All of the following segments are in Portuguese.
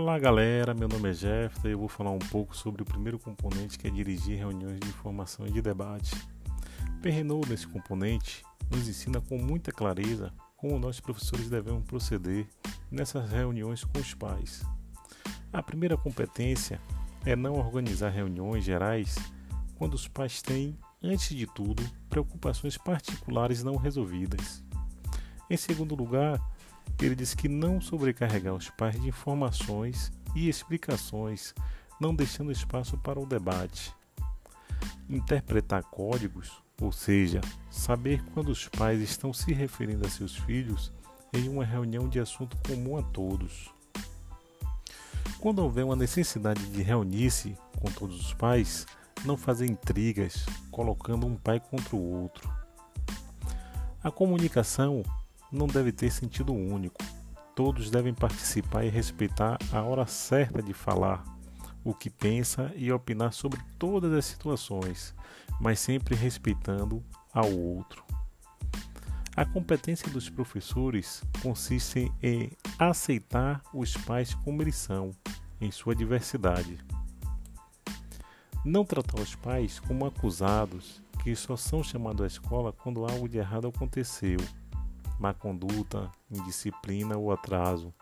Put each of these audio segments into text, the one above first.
Olá galera, meu nome é Jeff e eu vou falar um pouco sobre o primeiro componente que é dirigir reuniões de informação e de debate. Perrenou nesse componente nos ensina com muita clareza como nós professores devemos proceder nessas reuniões com os pais. A primeira competência é não organizar reuniões gerais quando os pais têm, antes de tudo, preocupações particulares não resolvidas. Em segundo lugar, ele diz que não sobrecarregar os pais de informações e explicações, não deixando espaço para o debate. Interpretar códigos, ou seja, saber quando os pais estão se referindo a seus filhos em uma reunião de assunto comum a todos. Quando houver uma necessidade de reunir-se com todos os pais, não fazer intrigas colocando um pai contra o outro. A comunicação não deve ter sentido único. Todos devem participar e respeitar a hora certa de falar, o que pensa e opinar sobre todas as situações, mas sempre respeitando ao outro. A competência dos professores consiste em aceitar os pais como eles são, em sua diversidade. Não tratar os pais como acusados que só são chamados à escola quando algo de errado aconteceu má conduta, indisciplina ou atraso.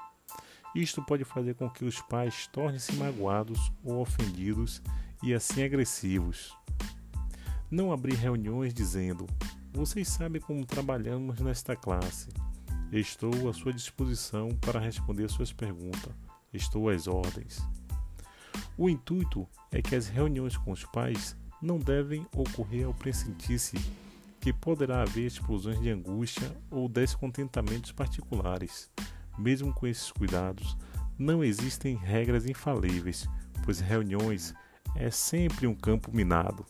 Isto pode fazer com que os pais tornem-se magoados ou ofendidos e assim agressivos. Não abrir reuniões dizendo: Vocês sabem como trabalhamos nesta classe. Estou à sua disposição para responder suas perguntas. Estou às ordens. O intuito é que as reuniões com os pais não devem ocorrer ao pressentir-se que poderá haver explosões de angústia ou descontentamentos particulares. Mesmo com esses cuidados, não existem regras infalíveis, pois reuniões é sempre um campo minado.